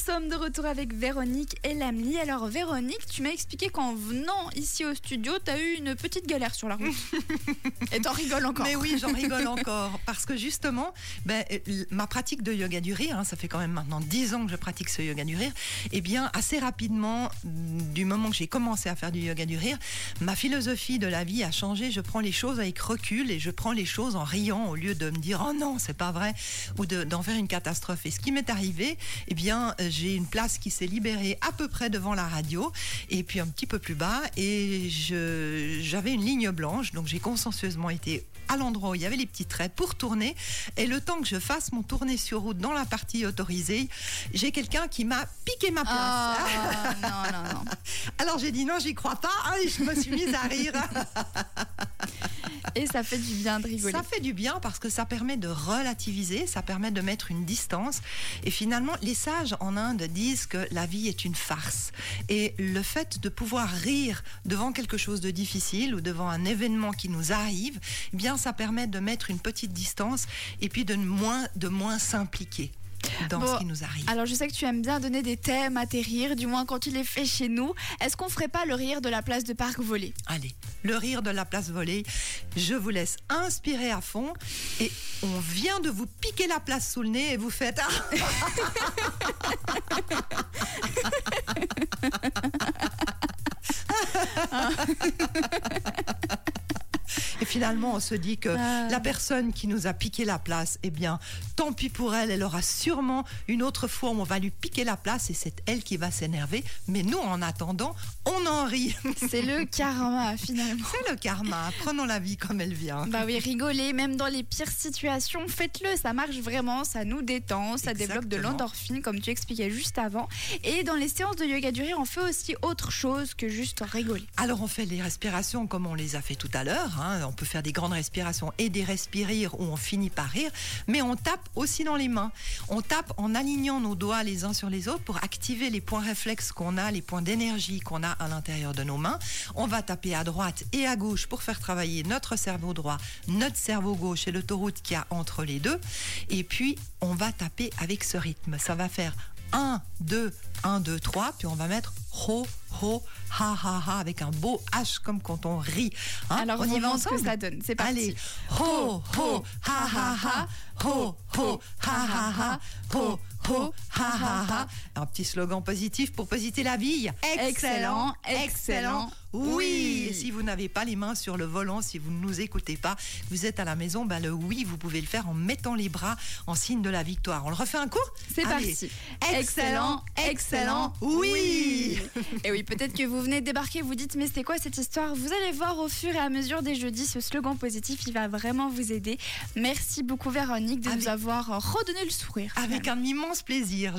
sommes de retour avec Véronique et Lamely. Alors Véronique, tu m'as expliqué qu'en venant ici au studio, tu as eu une petite galère sur la route. et t'en rigoles encore. Mais oui, j'en rigole encore. Parce que justement, ben, euh, ma pratique de yoga du rire, hein, ça fait quand même maintenant 10 ans que je pratique ce yoga du rire, et eh bien assez rapidement, du moment que j'ai commencé à faire du yoga du rire, ma philosophie de la vie a changé. Je prends les choses avec recul et je prends les choses en riant au lieu de me dire oh non, c'est pas vrai, ou d'en faire une catastrophe. Et ce qui m'est arrivé, eh bien, euh, j'ai une place qui s'est libérée à peu près devant la radio, et puis un petit peu plus bas, et j'avais une ligne blanche, donc j'ai consensueusement été à l'endroit où il y avait les petits traits pour tourner. Et le temps que je fasse mon tournée sur route dans la partie autorisée, j'ai quelqu'un qui m'a piqué ma place. Ah, non, non, non. Alors j'ai dit non, j'y crois pas, hein, et je me suis mise à rire. Et ça fait du bien de rigoler. Ça fait du bien parce que ça permet de relativiser, ça permet de mettre une distance. Et finalement, les sages en Inde disent que la vie est une farce. Et le fait de pouvoir rire devant quelque chose de difficile ou devant un événement qui nous arrive, eh bien, ça permet de mettre une petite distance et puis de moins, de moins s'impliquer dans ce qui nous arrive. Alors je sais que tu aimes bien donner des thèmes à tes rires, du moins quand tu les fais chez nous. Est-ce qu'on ferait pas le rire de la place de Parc Volée Allez, le rire de la place Volée. Je vous laisse inspirer à fond et on vient de vous piquer la place sous le nez et vous faites. Finalement, on se dit que ah. la personne qui nous a piqué la place, eh bien, tant pis pour elle, elle aura sûrement une autre fois où on va lui piquer la place et c'est elle qui va s'énerver. Mais nous, en attendant, on en rit. C'est le karma, finalement. C'est le karma. Prenons la vie comme elle vient. Bah oui, rigoler, même dans les pires situations, faites-le. Ça marche vraiment, ça nous détend, ça développe de l'endorphine, comme tu expliquais juste avant. Et dans les séances de yoga du rire, on fait aussi autre chose que juste rigoler. Alors, on fait les respirations comme on les a fait tout à l'heure. Hein on peut faire des grandes respirations et des respirer où on finit par rire, mais on tape aussi dans les mains. On tape en alignant nos doigts les uns sur les autres pour activer les points réflexes qu'on a, les points d'énergie qu'on a à l'intérieur de nos mains. On va taper à droite et à gauche pour faire travailler notre cerveau droit, notre cerveau gauche et l'autoroute qu'il y a entre les deux. Et puis, on va taper avec ce rythme. Ça va faire 1, 2, 1, 2, 3, puis on va mettre ho, ho, ha, ha, ha, avec un beau H comme quand on rit. Hein Alors on, y va ce que ça donne. C'est parti. Allez, ho, ho, ha, ha, ha, ho, ho, ha, ha, ha, ho, ho, ha, ha, ha. Un petit slogan positif pour positer la vie. Excellent, excellent. Oui. Si vous n'avez pas les mains sur le volant, si vous ne nous écoutez pas, vous êtes à la maison, ben le oui, vous pouvez le faire en mettant les bras en signe de la victoire. On le refait un coup C'est parti. Excellent, excellent, oui. Et oui, peut-être que vous venez de débarquer, vous dites mais c'est quoi cette histoire? Vous allez voir au fur et à mesure des jeudis, ce slogan positif, il va vraiment vous aider. Merci beaucoup Véronique de nous avoir redonné le sourire. Avec un immense plaisir.